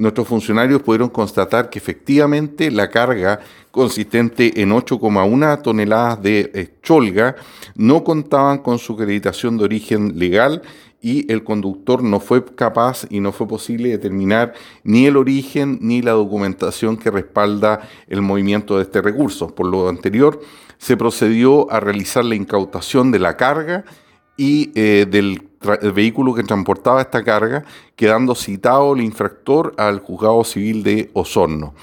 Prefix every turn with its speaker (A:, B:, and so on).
A: nuestros funcionarios pudieron constatar que efectivamente la carga consistente en 8,1 toneladas de eh, cholga no contaban con su acreditación de origen legal y el conductor no fue capaz y no fue posible determinar ni el origen ni la documentación que respalda el movimiento de este recurso. Por lo anterior, se procedió a realizar la incautación de la carga y eh, del vehículo que transportaba esta carga, quedando citado el infractor al juzgado civil de Osorno.